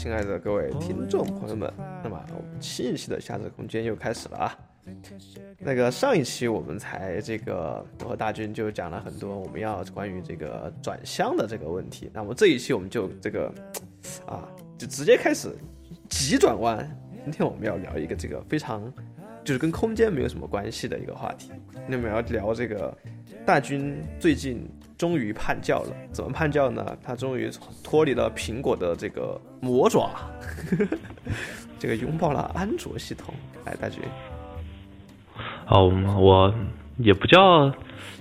亲爱的各位听众朋友们，那么我们新一期的夏日空间又开始了啊。那个上一期我们才这个我和大军就讲了很多我们要关于这个转向的这个问题，那么这一期我们就这个啊就直接开始急转弯。今天我们要聊一个这个非常就是跟空间没有什么关系的一个话题，那么要聊这个大军最近。终于叛教了，怎么叛教呢？他终于脱离了苹果的这个魔爪，这个拥抱了安卓系统。来，大军。哦，我也不叫，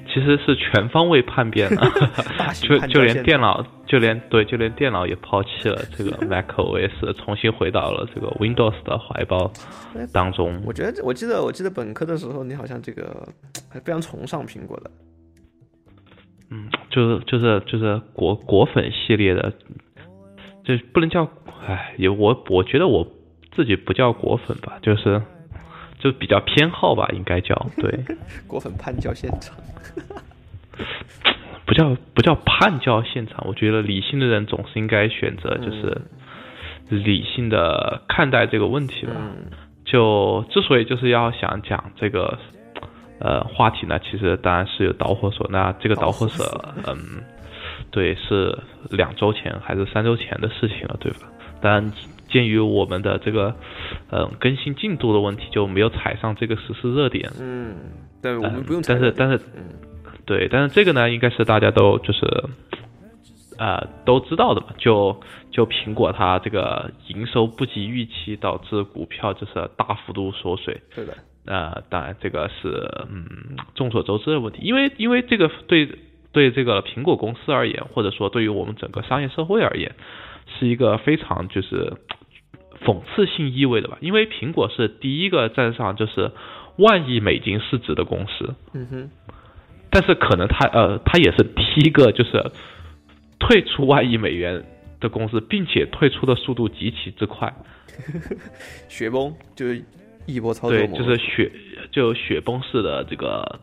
其实是全方位叛变了，就就连电脑，就连对，就连电脑也抛弃了这个 macOS，重新回到了这个 Windows 的怀抱当中。我觉得，我记得，我记得本科的时候，你好像这个还非常崇尚苹果的。嗯，就是就是就是果果粉系列的，就不能叫，哎，也我我觉得我自己不叫果粉吧，就是就比较偏好吧，应该叫对。果粉叛教现场，不叫不叫叛教现场，我觉得理性的人总是应该选择就是理性的看待这个问题吧。就之所以就是要想讲这个。呃，话题呢，其实当然是有导火索。那这个导火索，嗯，对，是两周前还是三周前的事情了，对吧？当然，鉴于我们的这个，嗯，更新进度的问题，就没有踩上这个实时热点。嗯，对，我们不用。但是，但是，对，但是这个呢，应该是大家都就是，呃，都知道的嘛。就就苹果它这个营收不及预期，导致股票就是大幅度缩水。对的。呃，当然这个是嗯众所周知的问题，因为因为这个对对这个苹果公司而言，或者说对于我们整个商业社会而言，是一个非常就是讽刺性意味的吧。因为苹果是第一个站上就是万亿美金市值的公司，嗯哼，但是可能它呃它也是第一个就是退出万亿美元的公司，并且退出的速度极其之快，雪崩就是。一波操作对，就是雪就雪崩式的这个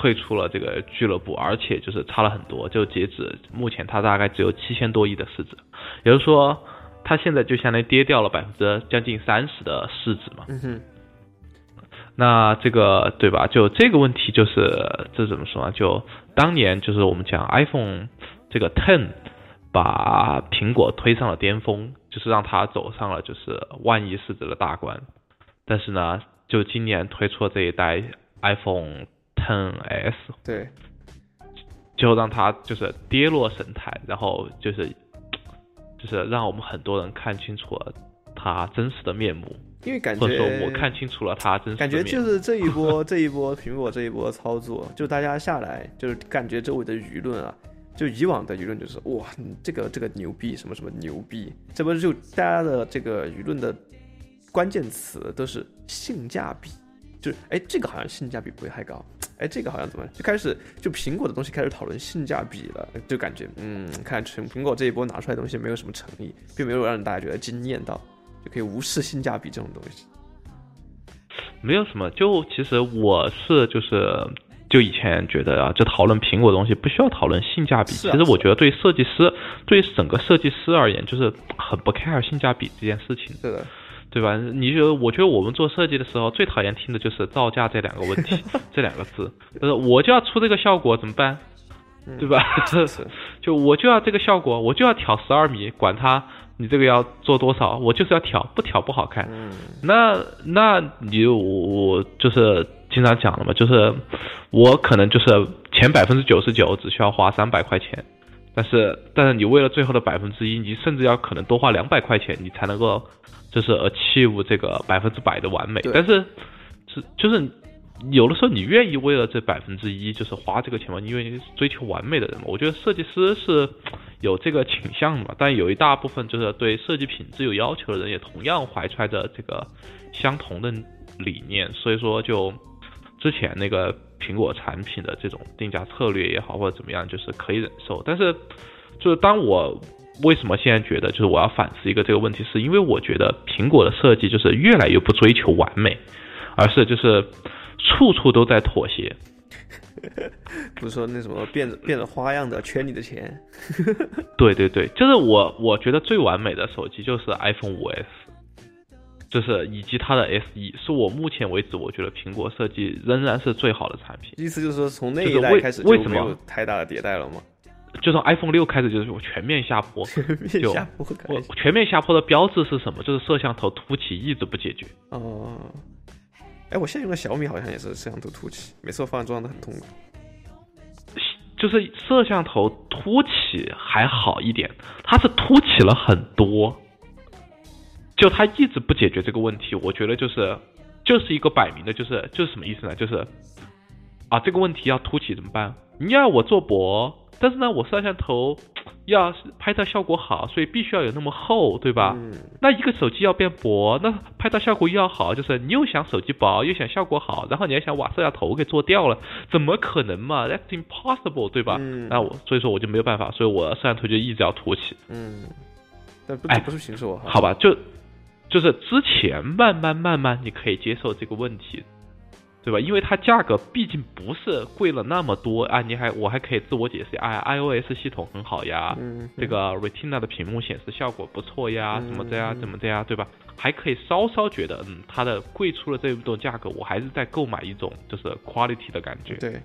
退出了这个俱乐部，而且就是差了很多。就截止目前，它大概只有七千多亿的市值，也就是说，它现在就相当于跌掉了百分之将近三十的市值嘛。嗯哼。那这个对吧？就这个问题，就是这怎么说呢？就当年就是我们讲 iPhone 这个 Ten 把苹果推上了巅峰，就是让它走上了就是万亿市值的大关。但是呢，就今年推出这一代 iPhone 10s，对，就让它就是跌落神坛，然后就是就是让我们很多人看清楚了它真实的面目，因为感觉我看清楚了它真实感觉就是这一波 这一波苹果这一波操作，就大家下来就是感觉周围的舆论啊，就以往的舆论就是哇，这个这个牛逼什么什么牛逼，这不是就大家的这个舆论的。关键词都是性价比，就是哎，这个好像性价比不会太高，哎，这个好像怎么就开始就苹果的东西开始讨论性价比了，就感觉嗯，看苹苹果这一波拿出来的东西没有什么诚意，并没有让大家觉得惊艳到，就可以无视性价比这种东西。没有什么，就其实我是就是就以前觉得啊，就讨论苹果东西不需要讨论性价比，其实我觉得对设计师对整个设计师而言，就是很不 care 性价比这件事情。是的。对吧？你觉得？我觉得我们做设计的时候最讨厌听的就是造价这两个问题，这两个字。就是我就要出这个效果怎么办？对吧？就我就要这个效果，我就要挑十二米，管它你这个要做多少，我就是要挑，不挑不好看。那那你我就是经常讲了嘛，就是我可能就是前百分之九十九只需要花三百块钱，但是但是你为了最后的百分之一，你甚至要可能多花两百块钱，你才能够。就是 achieve 这个百分之百的完美，但是是就是有的时候你愿意为了这百分之一就是花这个钱吗？因为追求完美的人嘛，我觉得设计师是有这个倾向的嘛，但有一大部分就是对设计品质有要求的人也同样怀揣着这个相同的理念，所以说就之前那个苹果产品的这种定价策略也好或者怎么样，就是可以忍受，但是就是当我。为什么现在觉得就是我要反思一个这个问题，是因为我觉得苹果的设计就是越来越不追求完美，而是就是处处都在妥协，不是说那什么变着变着花样的圈你的钱。对对对，就是我我觉得最完美的手机就是 iPhone 5S，就是以及它的 SE，是我目前为止我觉得苹果设计仍然是最好的产品。意思就是说从那就是为一代开始为什么就没有太大的迭代了吗？就从 iPhone 六开始就是全面下坡，面就下坡开我全面下坡的标志是什么？就是摄像头凸起一直不解决。哦。哎，我现在用的小米好像也是摄像头凸起，每次我放上都很痛苦。就是摄像头凸起还好一点，它是凸起了很多，就它一直不解决这个问题，我觉得就是就是一个摆明的，就是就是什么意思呢？就是啊，这个问题要凸起怎么办？你要我做薄，但是呢，我摄像头要是拍照效果好，所以必须要有那么厚，对吧？嗯，那一个手机要变薄，那拍照效果又要好，就是你又想手机薄，又想效果好，然后你还想把摄像头给做掉了，怎么可能嘛？That's impossible，对吧？嗯那我所以说我就没有办法，所以我摄像头就一直要凸起，嗯，但不哎不是平时我好吧？就就是之前慢慢慢慢你可以接受这个问题，对吧？因为它价格毕竟不是贵了那么多啊，你还我还可以自我解释，哎，iOS 系统很好呀，嗯，这个 Retina 的屏幕显示效果不错呀，嗯怎么的呀，怎么的呀，对吧？还可以稍稍觉得，嗯，它的贵出了这么多价格，我还是在购买一种就是 quality 的感觉。对，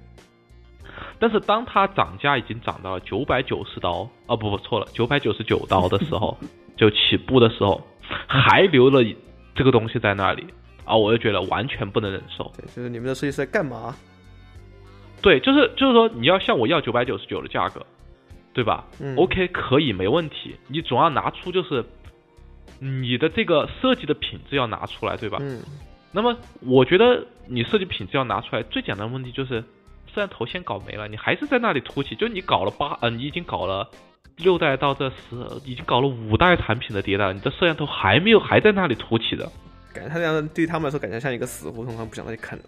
但是当它涨价已经涨到了九百九十刀，啊不不错了，九百九十九刀的时候，就起步的时候，还留了这个东西在那里啊，我就觉得完全不能忍受。对，就是你们的设计师在干嘛？对，就是就是说你要向我要九百九十九的价格，对吧？嗯 OK，可以，没问题。你总要拿出就是你的这个设计的品质要拿出来，对吧？嗯，那么我觉得你设计品质要拿出来，最简单的问题就是摄像头先搞没了，你还是在那里凸起，就你搞了八呃，你已经搞了六代到这十，已经搞了五代产品的迭代了，你的摄像头还没有还在那里凸起的。感觉他这样对他们来说，感觉像一个死胡同，他们不想再去看了。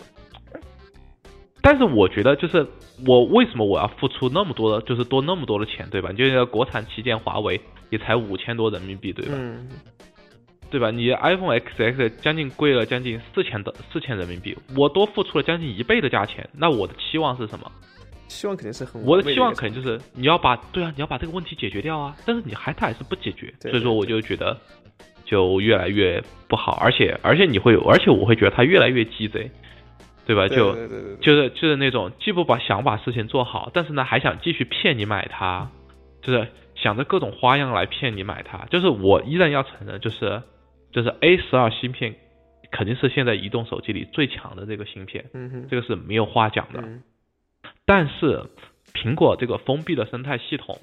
但是我觉得，就是我为什么我要付出那么多的，就是多那么多的钱，对吧？你就是国产旗舰华为也才五千多人民币，对吧？嗯，对吧？你 iPhone XX 将近贵了将近四千的四千人民币，我多付出了将近一倍的价钱，那我的期望是什么？期望肯定是很我的期望肯定就是你要把对啊，你要把这个问题解决掉啊，但是你还他还是不解决，对所以说我就觉得就越来越不好，而且而且你会有，而且我会觉得他越来越鸡贼，对吧？就就是就是那种既不把想把事情做好，但是呢还想继续骗你买它，就是想着各种花样来骗你买它。就是我依然要承认，就是就是 A 十二芯片肯定是现在移动手机里最强的这个芯片，这个是没有话讲的。嗯但是苹果这个封闭的生态系统，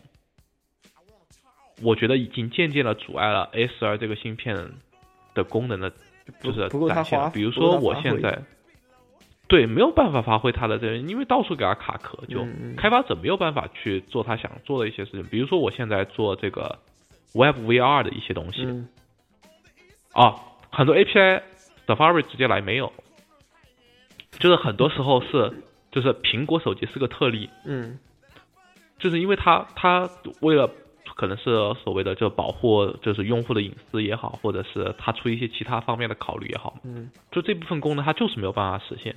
我觉得已经渐渐的阻碍了十二这个芯片的功能的，就是展现，比如说我现在，对，没有办法发挥它的这个，因为到处给它卡壳，就开发者没有办法去做他想做的一些事情。比如说我现在做这个 Web VR 的一些东西。嗯。啊，很多 API Safari 直接来没有，就是很多时候是就是苹果手机是个特例，嗯。就是因为它它为了可能是所谓的就保护就是用户的隐私也好，或者是他出一些其他方面的考虑也好，嗯，就这部分功能它就是没有办法实现。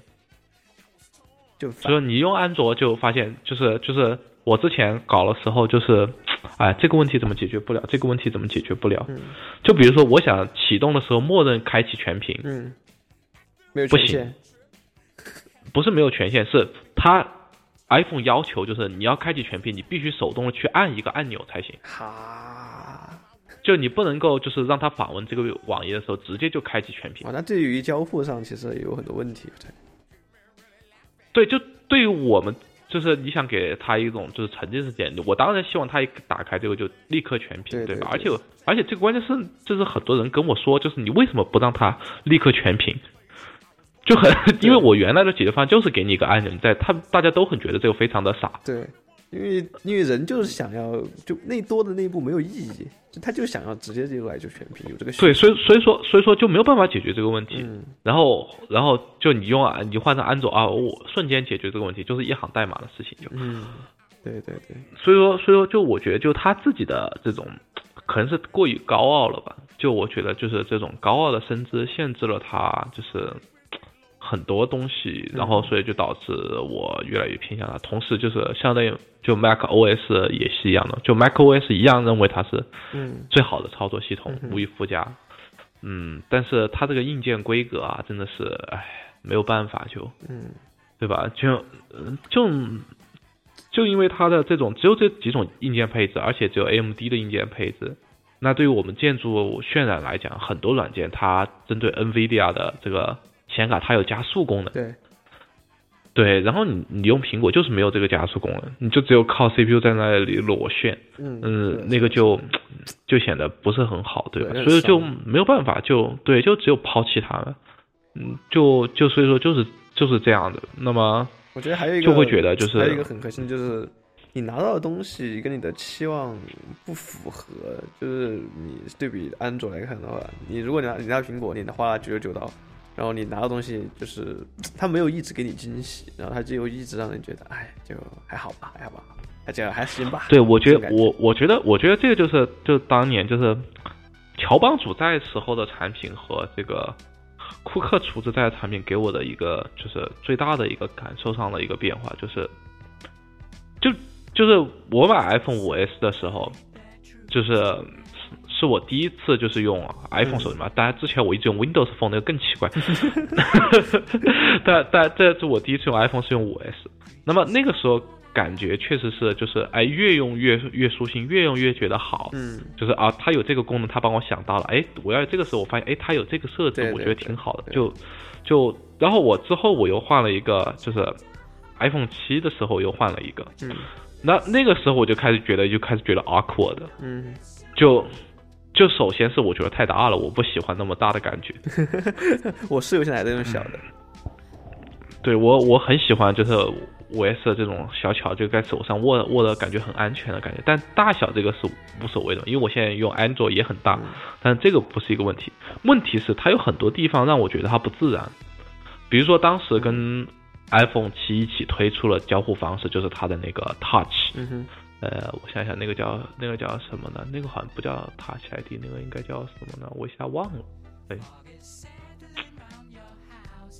就所以你用安卓就发现就是就是我之前搞的时候就是，哎这个问题怎么解决不了，这个问题怎么解决不了？嗯就比如说我想启动的时候默认开启全屏，嗯，没有不行权限，不是没有权限，是它 iPhone 要求就是你要开启全屏，你必须手动的去按一个按钮才行。哈，就你不能够就是让他访问这个网页的时候直接就开启全屏。哇，那对于交互上其实有很多问题，对，对，就对于我们就是你想给他一种就是沉浸式体验，我当然希望他一打开这个就立刻全屏，吧？对对对而且而且这个关键是就是很多人跟我说，就是你为什么不让他立刻全屏？就很，因为我原来的解决方案就是给你一个按钮，你在他大家都很觉得这个非常的傻，对，因为因为人就是想要就那多的那一步没有意义，就他就想要直接就来就全屏，有这个需对，所以所以说所以说就没有办法解决这个问题。嗯然后然后就你用啊，你换成安卓啊，我瞬间解决这个问题，就是一行代码的事情就。嗯，对对对，所以说，所以说，就我觉得，就他自己的这种，可能是过于高傲了吧。就我觉得，就是这种高傲的身姿，限制了他，就是很多东西，然后所以就导致我越来越偏向它。同时就是相当于就 Mac OS 也是一样的，就 Mac OS 一样认为它是嗯最好的操作系统，无以复加。嗯，但是它这个硬件规格啊，真的是唉，没有办法就，嗯对吧？就嗯就就因为它的这种只有这几种硬件配置，而且只有 AMD 的硬件配置。那对于我们建筑渲染来讲，很多软件它针对 NVIDIA 的这个显卡，它有加速功能。对，对，然后你你用苹果就是没有这个加速功能，你就只有靠 CPU 在那里裸炫，嗯嗯，那个就就显得不是很好，对吧？对所以就没有办法，就对，就只有抛弃它了，嗯，就就所以说就是就是这样的。那么我觉得还有一个就会觉得就是还有一个很核心就是。你拿到的东西跟你的期望不符合，就是你对比安卓来看的话，你如果你拿你拿苹果，你花了九十九刀，然后你拿到东西就是 他没有一直给你惊喜，然后他就一直让人觉得，哎，就还好吧，还好吧，还这样还行吧。对，我觉得我我觉得我觉得这个就是就当年就是乔帮主在时候的产品和这个库克厨子在的产品给我的一个就是最大的一个感受上的一个变化，就是就就是我买 iPhone 五 S 的时候，就是是我第一次就是用 iPhone 手机嘛，当然之前我一直用 Windows Phone 那个更奇怪，但但这是我第一次用 iPhone 是用五 S，那么那个时候感觉确实是就是哎越用越越舒心，越用越觉得好，嗯，就是啊它有这个功能，它帮我想到了，哎我要这个时候我发现哎它有这个设置，我觉得挺好的，就就然后我之后我又换了一个就是 iPhone 七的时候又换了一个，嗯。那那个时候我就开始觉得就开始觉得 awkward，嗯，就就首先是我觉得太大了，我不喜欢那么大的感觉。我室友现在还在用小的，对我我很喜欢就是五 S 的这种小巧，就在手上握握的感觉很安全的感觉。但大小这个是无所谓的，因为我现在用安卓也很大，但这个不是一个问题。问题是它有很多地方让我觉得它不自然，比如说当时跟 iPhone 七一起推出了交互方式，就是它的那个 Touch。嗯哼，呃，我想想，那个叫那个叫什么呢？那个好像不叫 Touch ID，那个应该叫什么呢？我一下忘了。哎，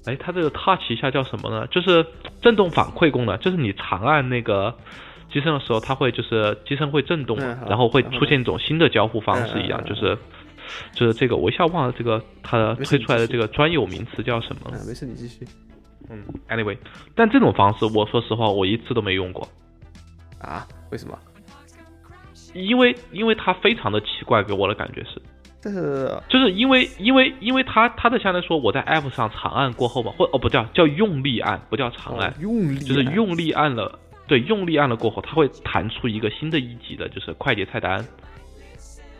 哎，它这个 Touch 一下叫什么呢？就是震动反馈功能，就是你长按那个机身的时候，它会就是机身会震动，嗯然后会出现一种新的交互方式一样，就是就是这个，我一下忘了这个它推出来的这个专有名词叫什么。啊，没事，你继续嗯，anyway，但这种方式，我说实话，我一次都没用过。啊？为什么？因为因为它非常的奇怪，给我的感觉是，但是就是因为因为因为它它的相当于说我在 app 上长按过后嘛，或哦不叫叫用力按，不叫长按哦，用力就是用力按了，对，用力按了过后，它会弹出一个新的一级的，就是快捷菜单。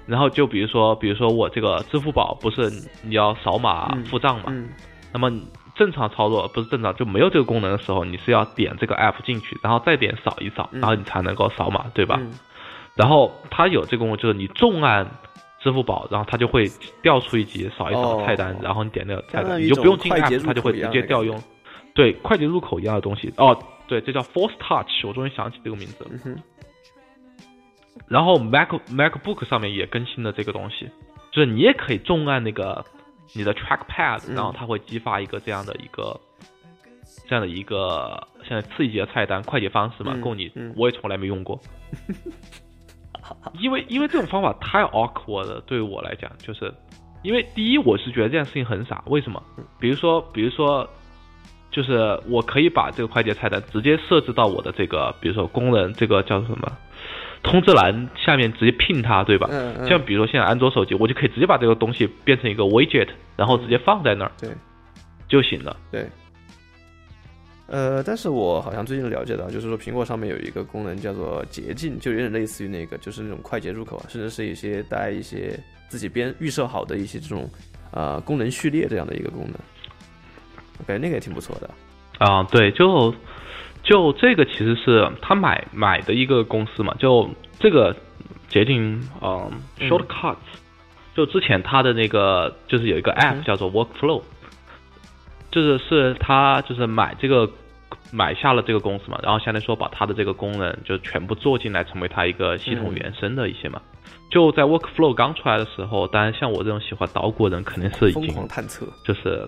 然后就比如说，比如说我这个支付宝不是你要扫码嗯付账嘛，嗯那么正常操作不是正常就没有这个功能的时候，你是要点这个 app 进去，然后再点扫一扫，嗯然后你才能够扫码，对吧？嗯然后它有这个功能，就是你重按支付宝，然后它就会调出一级扫一扫菜单，哦然后你点那个菜单，你就不用进一种快捷 app，它就会直接调用。对，快捷入口一样的东西。哦，对，这叫 Force Touch，我终于想起这个名字了。然后 Mac MacBook 上面也更新了这个东西，就是你也可以重按那个你的 Trackpad，嗯然后它会激发一个这样的一个这样的一个现在刺激级的菜单快捷方式嘛，嗯供你嗯。我也从来没用过，因为因为这种方法太 awkward 了，对于我来讲，就是因为第一我是觉得这件事情很傻，为什么？比如说比如说。就是我可以把这个快捷菜单直接设置到我的这个，比如说功能，这个叫什么通知栏下面直接拼它，对吧？嗯嗯像比如说现在安卓手机，我就可以直接把这个东西变成一个 widget，然后直接放在那儿对就行了。对。呃，但是我好像最近了解到，就是说苹果上面有一个功能叫做捷径，就有点类似于那个，就是那种快捷入口啊，甚至是一些带一些自己编预设好的一些这种呃功能序列这样的一个功能。OK，那个也挺不错的。啊，对，就就这个其实是他买买的一个公司嘛，就这个捷径，嗯嗯，Shortcuts，、就之前他的那个就是有一个 app 嗯叫做 Workflow，、就是是他就是买这个买下了这个公司嘛，然后相当于说把他的这个功能就全部做进来，成为他一个系统嗯原生的一些嘛。就在 Workflow 刚出来的时候，当然像我这种喜欢捣鼓的人，肯定是已疯经狂探测，就是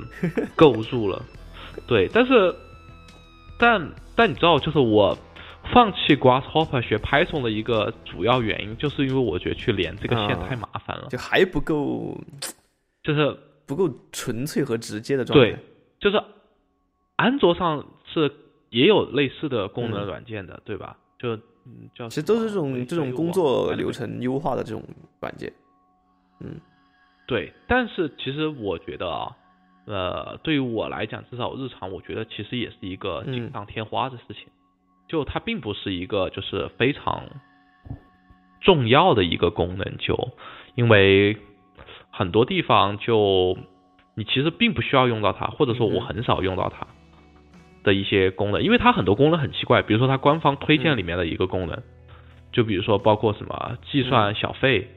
购入了。对，但是，但但你知道，就是我放弃 Grasshopper 学 Python 的一个主要原因，就是因为我觉得去连这个线太麻烦了，就还不够，就是不够纯粹和直接的状态。对，就是安卓上是也有类似的功能软件的，对吧？就嗯，叫其实都是这种这种工作流程优化的这种软件。嗯，对，但是其实我觉得啊。呃，对于我来讲，至少日常，我觉得其实也是一个锦上添花的事情。就它并不是一个就是非常重要的一个功能，就因为很多地方就你其实并不需要用到它，或者说我很少用到它的一些功能，因为它很多功能很奇怪，比如说它官方推荐里面的一个功能，就比如说包括什么计算小费，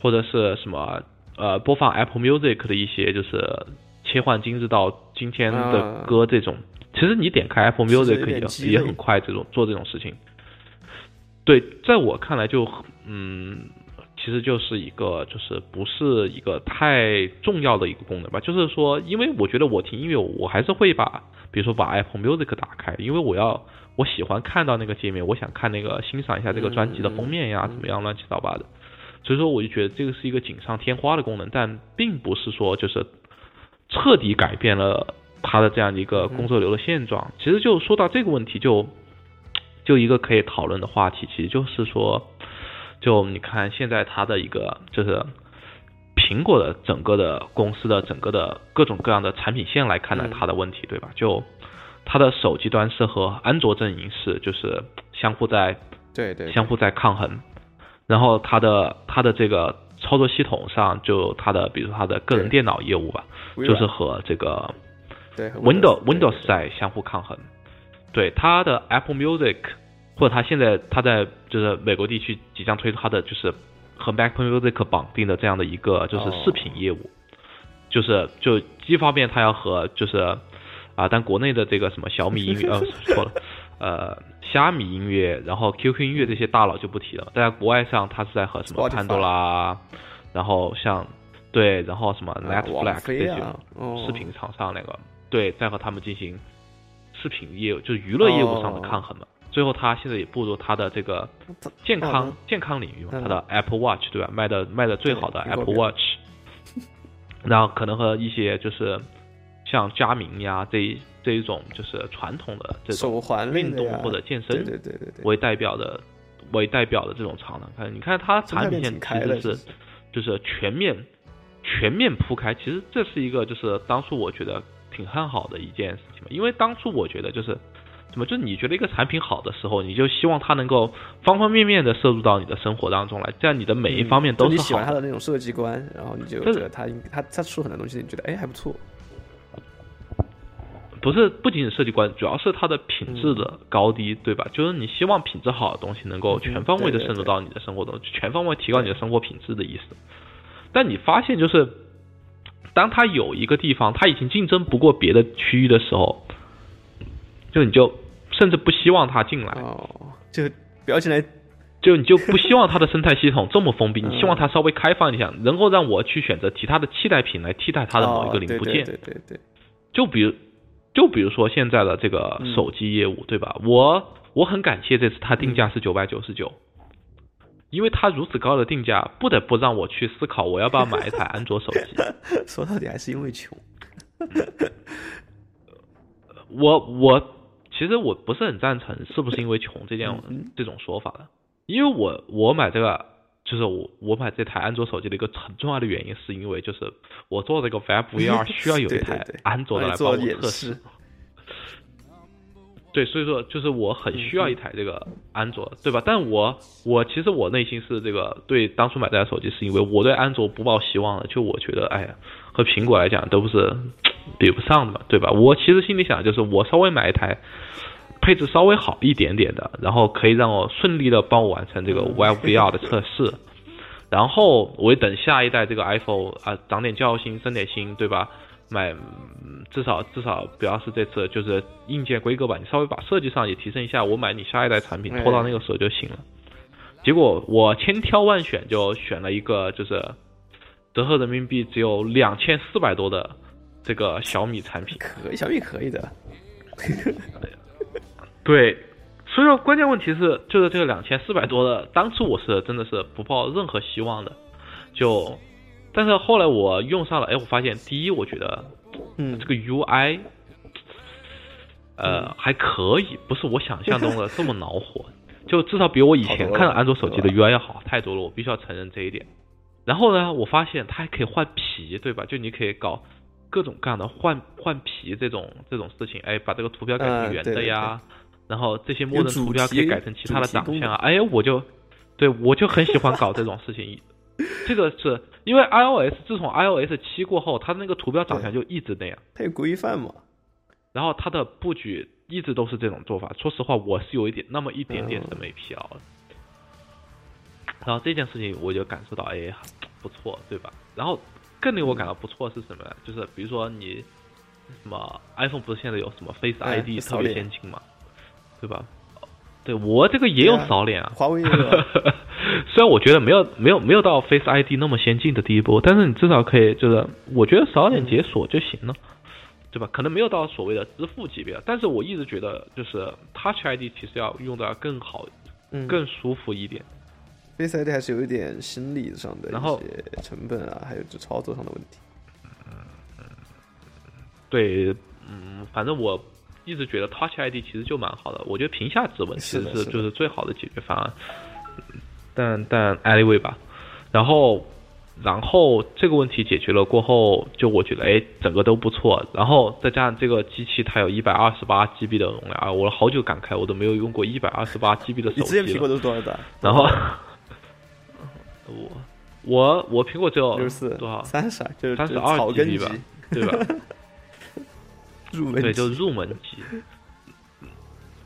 或者是什么呃播放 Apple Music 的一些就是。切换今日到今天的歌这种，其实你点开 Apple Music 也也很快，这种做这种事情。对，在我看来就嗯，其实就是一个就是不是一个太重要的一个功能吧。就是说，因为我觉得我听音乐，我还是会把比如说把 Apple Music 打开，因为我要我喜欢看到那个界面，我想看那个欣赏一下这个专辑的封面呀，怎么样乱七八糟的。所以说，我就觉得这个是一个锦上添花的功能，但并不是说就是。彻底改变了他的这样的一个工作流的现状。其实就说到这个问题，就就一个可以讨论的话题，其实就是说，就你看现在他的一个就是苹果的整个的公司的整个的各种各样的产品线来看待他的问题，对吧？就他的手机端是和安卓阵营是就是相互在对对相互在抗衡，然后他的他的这个。操作系统上，就它的，比如它的个人电脑业务吧，就是和这个 Windows Windows 在相互抗衡。对它的 Apple Music，或者它现在它在就是美国地区即将推出它的就是和 Apple Music 绑定的这样的一个就是视频业务，就是就一方面它要和就是啊，但国内的这个什么小米音乐呃错了呃。虾米音乐，然后 QQ 音乐这些大佬就不提了。在国外上，他是在和什么潘多拉，然后像对，然后什么 Netflix 这些视频厂商那个，对，在和他们进行视频业务，就是娱乐业务上的抗衡嘛。最后他现在也步入他的这个健康健康领域嘛，他的 Apple Watch 对吧？卖的卖的最好的 Apple Watch，然后可能和一些就是像佳明呀这。这一种就是传统的这种运动或者健身为代表的为代表的这种厂呢，看你看它产品线其实是就是全面全面铺开，其实这是一个就是当初我觉得挺看好的一件事情嘛，因为当初我觉得就是怎么，就是你觉得一个产品好的时候，你就希望它能够方方面面的摄入到你的生活当中来，这样你的每一方面都是好。你喜欢它的那种设计观，然后你就觉得它它它出很多东西，你觉得哎还不错。不是，不仅仅设计观，主要是它的品质的高低，对吧？就是你希望品质好的东西能够全方位的渗入到你的生活中，全方位提高你的生活品质的意思。但你发现，就是当它有一个地方它已经竞争不过别的区域的时候，就你就甚至不希望它进来，哦，就不要进来，就你就不希望它的生态系统这么封闭，你希望它稍微开放一下，能够让我去选择其他的替代品来替代它的某一个零部件，对对对，就比如。就比如说现在的这个手机业务，对吧？我我很感谢这次它定价是九百九十九，因为它如此高的定价，不得不让我去思考我要不要买一台安卓手机。说到底还是因为穷。我我其实我不是很赞成是不是因为穷这件这种说法的，因为我我买这个。就是我我买这台安卓手机的一个很重要的原因，是因为就是我做这个 Web VR 需要有一台安卓的来帮我测试。对，所以说就是我很需要一台这个安卓，对吧？但我我其实我内心是这个对当初买这台手机，是因为我对安卓不抱希望的，就我觉得哎呀，和苹果来讲都不是比不上的嘛，对吧？我其实心里想就是我稍微买一台。配置稍微好一点点的，然后可以让我顺利的帮我完成这个 Web VR 的测试，然后我等下一代这个 iPhone 啊长点教训升点心，对吧？买至少至少不要是这次就是硬件规格吧，你稍微把设计上也提升一下，我买你下一代产品拖到那个时候就行了。结果我千挑万选就选了一个就是折合人民币只有两千四百多的这个小米产品。可以，小米可以的。对，所以说关键问题是，就是这个两千四百多的，当初我是真的是不抱任何希望的，就，但是后来我用上了，哎，我发现第一，我觉得，嗯，这个 UI，呃，还可以，不是我想象中的 这么恼火，就至少比我以前看的安卓手机的 UI 要好太多了，我必须要承认这一点。然后呢，我发现它还可以换皮，对吧？就你可以搞各种各样的换换皮这种这种事情，哎，把这个图标改成圆的呀，然后这些默认图标可以改成其他的长相啊，哎，我就对我就很喜欢搞这种事情。这个是因为 iOS 自从 iOS 七过后，它的那个图标长相就一直那样，它有规范嘛。然后它的布局一直都是这种做法。说实话，我是有一点那么一点点审美疲劳了。然后这件事情我就感受到，哎，不错，对吧？然后更令我感到不错是什么呢？就是比如说你什么 iPhone 不是现在有什么 Face ID 特别先进嘛，对吧？对我这个也有扫脸啊，华为也有。虽然我觉得没有没有没有到 Face ID 那么先进的地步，但是你至少可以就是我觉得扫脸解锁就行了，对吧？可能没有到所谓的支付级别，但是我一直觉得就是 Touch ID 其实要用的更好，更舒服一点。Face ID 还是有一点心理上的一些成本啊，还有就操作上的问题。对，嗯，反正我一直觉得 Touch ID 其实就蛮好的，我觉得屏下指纹其实是就是最好的解决方案。但但 anyway 吧，然后然后这个问题解决了过后，就我觉得哎，整个都不错。然后再加上这个机器它有一百二十八 GB 的容量，我好久感慨，我都没有用过一百二十八 GB 的手机。你之前苹果都是多少的？然后。我我我苹果只有六十四多少三十就是三十二 GB 吧，对吧？入门对，就入门级。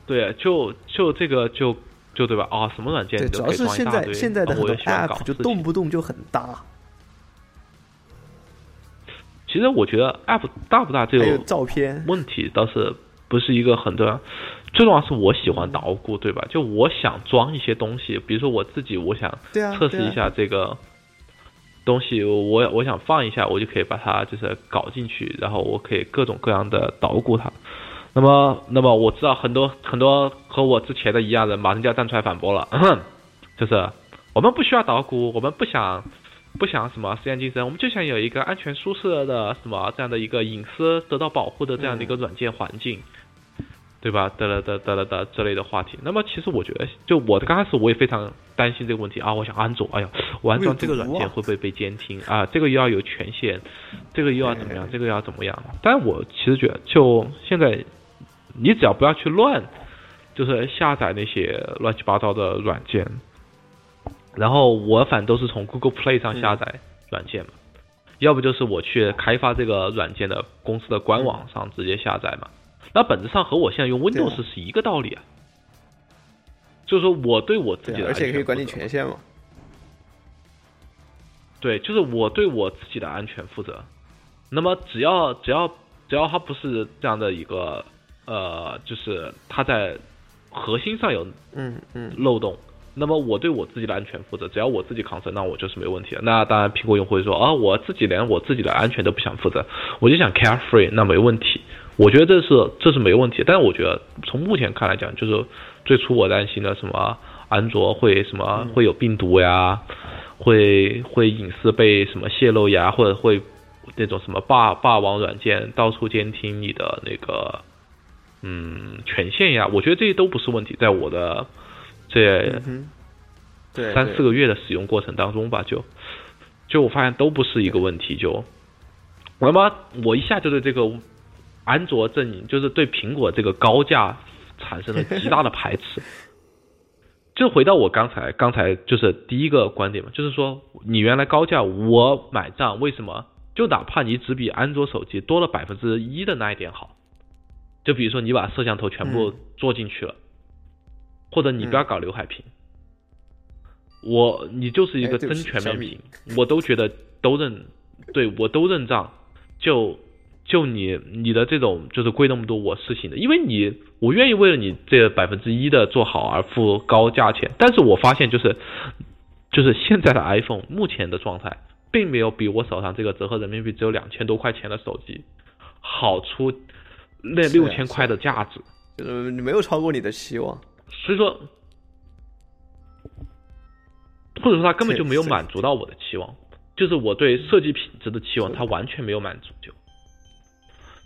对，就就这个就就对吧？啊，什么软件主要是现在现在的很多 App 就动不动就很大。其实我觉得 App 大不大这个照片问题倒是不是一个很重要。最重要是我喜欢捣鼓，对吧？就我想装一些东西，比如说我自己，我想测试一下这个东西，我我想放一下，我就可以把它就是搞进去，然后我可以各种各样的捣鼓它。那么，那么我知道很多很多和我之前的一样人，马上就要站出来反驳了，就是我们不需要捣鼓，我们不想不想什么实验精神，我们就想有一个安全舒适的什么这样的一个隐私得到保护的这样的一个软件环境。对吧？得了得得了得之类的话题。那么其实我觉得，就我的刚开始我也非常担心这个问题啊。我想安卓，哎呀，我安装这个软件会不会被监听啊？这个又要有权限，这个又要怎么样？这个要怎么样？但我其实觉得，就现在，你只要不要去乱，就是下载那些乱七八糟的软件，然后我反正都是从 Google Play 上下载软件嘛，要不就是我去开发这个软件的公司的官网上直接下载嘛。那本质上和我现在用 Windows 是一个道理啊，就是说我对我自己的，而且可以管理权限嘛。对，就是我对我自己的安全负责。那么只要只要只要它不是这样的一个呃，就是它在核心上有嗯嗯漏洞，那么我对我自己的安全负责，只要我自己扛责，那我就是没问题的。那当然，苹果用户会说啊，我自己连我自己的安全都不想负责，我就想 carefree，那没问题。我觉得这是这是没问题，但是我觉得从目前看来讲，就是最初我担心的什么安卓会什么会有病毒呀，会会隐私被什么泄露呀，或者会那种什么霸霸王软件到处监听你的那个嗯权限呀，我觉得这些都不是问题，在我的这三四个月的使用过程当中吧，就就我发现都不是一个问题，就。那么我一下就对这个。安卓阵营就是对苹果这个高价产生了极大的排斥。就回到我刚才刚才就是第一个观点嘛，就是说你原来高价我买账，为什么？就哪怕你只比安卓手机多了百分之一的那一点好，就比如说你把摄像头全部做进去了，或者你不要搞刘海屏，我你就是一个真全面屏，我都觉得都认，对我都认账，就。就你你的这种就是贵那么多，我是行的，因为你我愿意为了你这百分之一的做好而付高价钱。但是我发现就是就是现在的 iPhone 目前的状态，并没有比我手上这个折合人民币只有两千多块钱的手机好出那六千块的价值，就是你没有超过你的期望，所以说，或者说他根本就没有满足到我的期望，就是我对设计品质的期望，他完全没有满足就。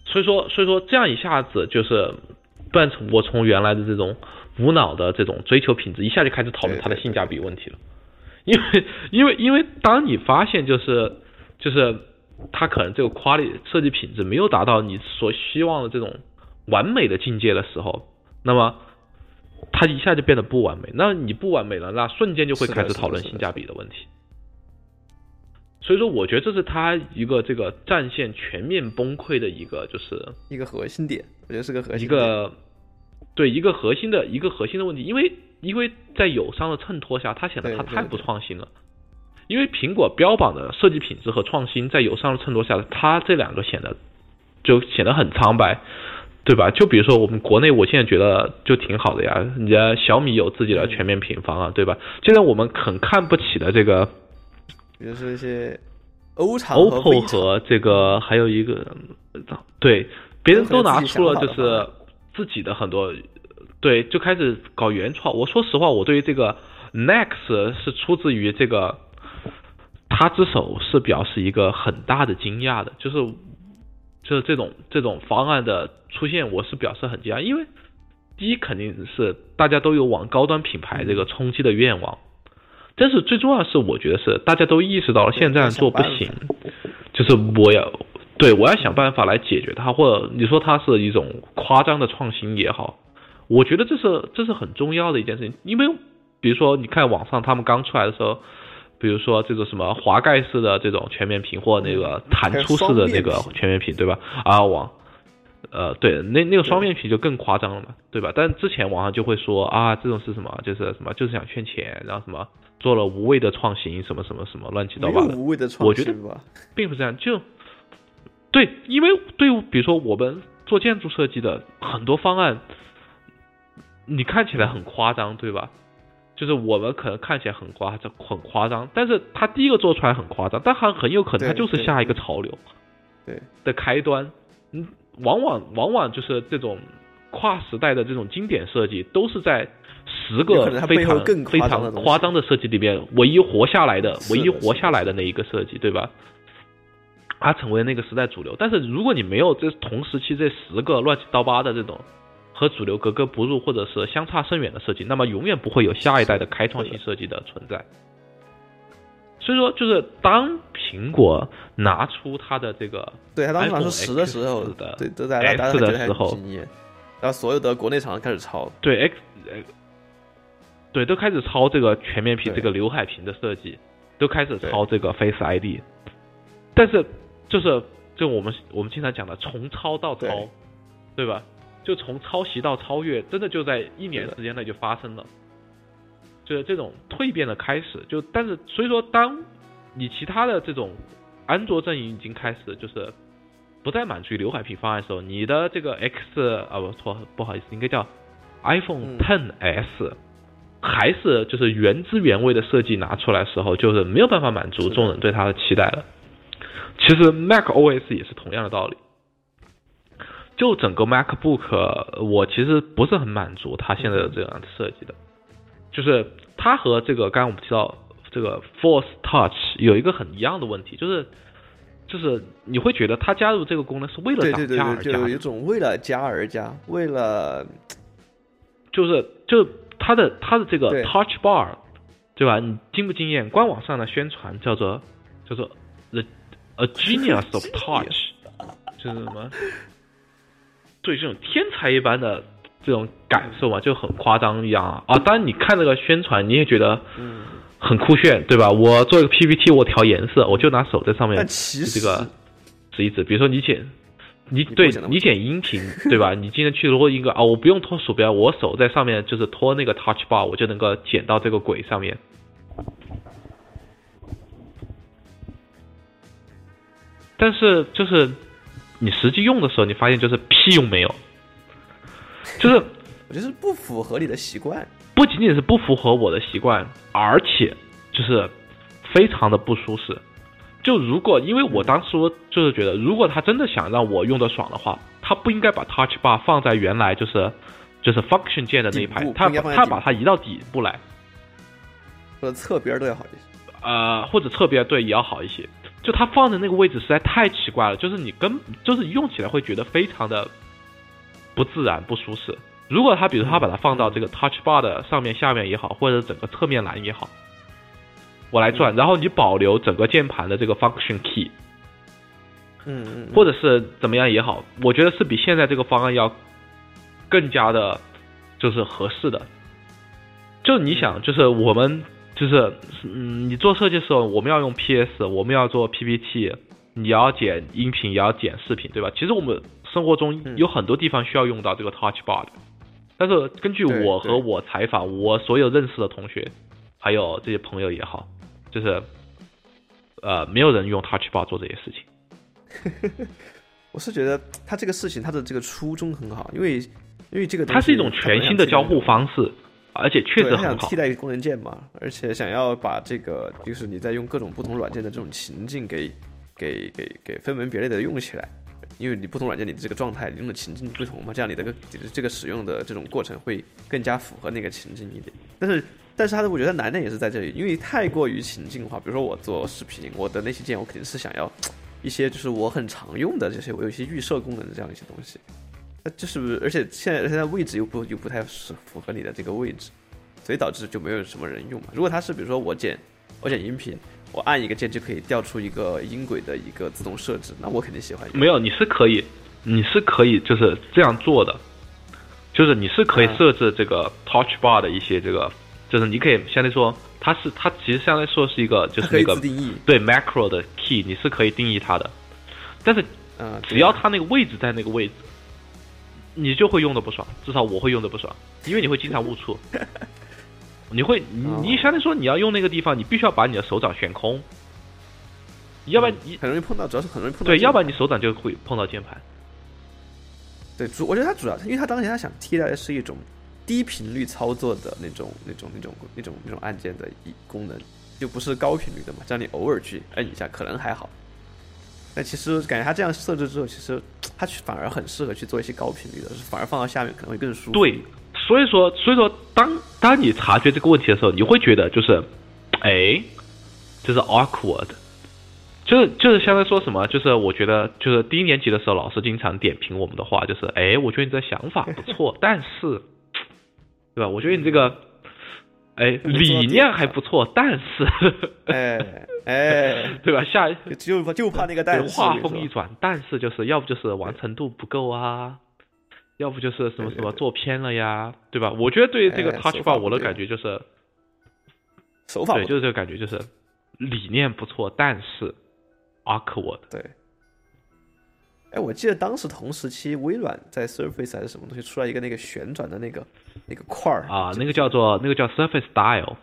所以说，所以说这样一下子就是断从我从原来的这种无脑的这种追求品质，一下就开始讨论它的性价比问题了。因为，因为，因为当你发现就是就是它可能这个 quality 设计品质没有达到你所希望的这种完美的境界的时候，那么它一下就变得不完美。那你不完美了，那瞬间就会开始讨论性价比的问题。所以说，我觉得这是他一个这个战线全面崩溃的一个，就是一个核心点。我觉得是个核心，一个对一个核心的一个核心的问题。因为因为在友商的衬托下，它显得它太不创新了。因为苹果标榜的设计品质和创新，在友商的衬托下，它这两个显得就显得很苍白，对吧？就比如说我们国内，我现在觉得就挺好的呀。人家小米有自己的全面屏方啊，对吧？现在我们很看不起的这个。比如说一些欧厂、OPPO 和这个还有一个，对，别人都拿出了就是自己的很多，对，就开始搞原创。我说实话，我对于这个 Next 是出自于这个他之手是表示一个很大的惊讶的，就是就是这种这种方案的出现，我是表示很惊讶，因为第一肯定是大家都有往高端品牌这个冲击的愿望。但是最重要的是，我觉得是大家都意识到了现在做不行，就是我要对我要想办法来解决它，或者你说它是一种夸张的创新也好，我觉得这是这是很重要的一件事情。因为比如说你看网上他们刚出来的时候，比如说这个什么滑盖式的这种全面屏或那个弹出式的那个全面屏，对吧？啊网。呃，对，那那个双面皮就更夸张了嘛，对吧？但之前网上就会说啊，这种是什么？就是什么？就是想圈钱，然后什么做了无谓的创新，什么什么什么乱七八糟的。无谓的创新，我觉得并不是这样。就对，因为对，比如说我们做建筑设计的很多方案，你看起来很夸张，对吧？就是我们可能看起来很夸张，很夸张，但是他第一个做出来很夸张，但很很有可能他就是下一个潮流，对的开端，嗯。往往往往就是这种跨时代的这种经典设计，都是在十个非常非常夸张的设计里面唯一活下来的，唯一活下来的那一个设计，对吧？它成为那个时代主流。但是如果你没有这同时期这十个乱七八糟的这种和主流格格不入或者是相差甚远的设计，那么永远不会有下一代的开创性设计的存在。所以说，就是当苹果拿出它的这个，对，它当时拿出十的时候，对，都在 X 的时候，然后所有的国内厂商开始抄，对 X，对，都开始抄这个全面屏、这个刘海屏的设计，都开始抄这个 Face ID。但是，就是就我们我们经常讲的从抄到抄，对吧？就从抄袭到超越，真的就在一年时间内就发生了。就是这种蜕变的开始，就但是所以说，当你其他的这种安卓阵营已经开始就是不再满足于刘海屏方案的时候，你的这个 X 啊不错，不好意思，应该叫 iPhone 10s，还是就是原汁原味的设计拿出来时候，就是没有办法满足众人对它的期待了。其实 Mac OS 也是同样的道理，就整个 MacBook，我其实不是很满足它现在的这样设计的。就是它和这个刚刚我们提到这个 Force Touch 有一个很一样的问题，就是就是你会觉得它加入这个功能是为了涨价而加，就有一种为了加而加，为了就是就它的它的这个 Touch Bar 对吧？你惊不惊艳？官网上的宣传叫做叫做 The A Genius of Touch，就是什么？对这种天才一般的。这种感受嘛，就很夸张一样啊！啊，当然你看这个宣传，你也觉得很酷炫，对吧？我做一个 PPT，我调颜色，我就拿手在上面这个指一指。比如说你剪，你对你剪音频，对吧？你今天去录一个啊，我不用拖鼠标，我手在上面就是拖那个 Touch Bar，我就能够剪到这个轨上面。但是就是你实际用的时候，你发现就是屁用没有。就是，我觉得不符合你的习惯，不仅仅是不符合我的习惯，而且就是非常的不舒适。就如果因为我当时就是觉得，如果他真的想让我用的爽的话，他不应该把 Touch Bar 放在原来就是就是 Function 键的那一排，他他把它移到底部来，或者侧边都要好一些。呃，或者侧边对也要好一些。就它放的那个位置实在太奇怪了，就是你根就是用起来会觉得非常的不自然、不舒适。如果他比如他把它放到这个 Touch Bar 的上面、下面也好，或者整个侧面栏也好，我来转，然后你保留整个键盘的这个 Function Key，嗯嗯，或者是怎么样也好，我觉得是比现在这个方案要更加的，就是合适的。就你想，就是我们。就是，嗯，你做设计的时候，我们要用 PS，我们要做 PPT，你要剪音频，也要剪视频，对吧？其实我们生活中有很多地方需要用到这个 Touch Bar 的，但是根据我和我采访我所有认识的同学，还有这些朋友也好，就是，呃，没有人用 Touch Bar 做这些事情。我是觉得他这个事情他的这个初衷很好，因为因为这个它是一种全新的交互方式。而且确实很好。想替代功能键嘛，而且想要把这个，就是你在用各种不同软件的这种情境给给给给分门别类的用起来，因为你不同软件你的这个状态你用的情境不同嘛，这样你的个这个使用的这种过程会更加符合那个情境一点。但是但是它的我觉得难点也是在这里，因为太过于情境化。比如说我做视频，我的那些键我肯定是想要一些就是我很常用的这些，我有一些预设功能的这样一些东西。就是，而且现在现在位置又不又不太是符合你的这个位置，所以导致就没有什么人用嘛。如果它是比如说我剪我剪音频，我按一个键就可以调出一个音轨的一个自动设置，那我肯定喜欢。没有，你是可以，你是可以就是这样做的，就是你是可以设置这个 Touch Bar 的一些这个，就是你可以相当于说它是它其实相当于说是一个就是那个对 Macro 的 Key，你是可以定义它的，但是嗯，只要它那个位置在那个位置。你就会用的不爽，至少我会用的不爽，因为你会经常误触。你会，你你相当于说你要用那个地方，你必须要把你的手掌悬空，要不然你很容易碰到，主要是很容易碰到。对，要不然你手掌就会碰到键盘。对，主我觉得他主要，因为他当前他想替代的是一种低频率操作的那种、那种、那种、那种、那种按键的一功能，就不是高频率的嘛，这样你偶尔去摁一下可能还好。但其实感觉它这样设置之后，其实它反而很适合去做一些高频率的，反而放到下面可能会更舒服。对，所以说，所以说，当当你察觉这个问题的时候，你会觉得就是，哎，就是 awkward，就是就是相当于说什么，就是我觉得就是低年级的时候，老师经常点评我们的话，就是哎，我觉得你这想法不错，但是，对吧？我觉得你这个。哎，理念还不错，但是，哎 哎，对吧？下就就怕那个但是，话锋一转，但是就是要不就是完成度不够啊，要不就是什么什么做偏了呀，对吧？我觉得对于这个 Touch Bar，我的感觉就是手法，对，就是这个感觉，就是理念不错，但是 awkward，对。哎，我记得当时同时期，微软在 Surface 还是什么东西出来一个那个旋转的那个那个块儿啊，那个叫做那个叫 Surface Dial。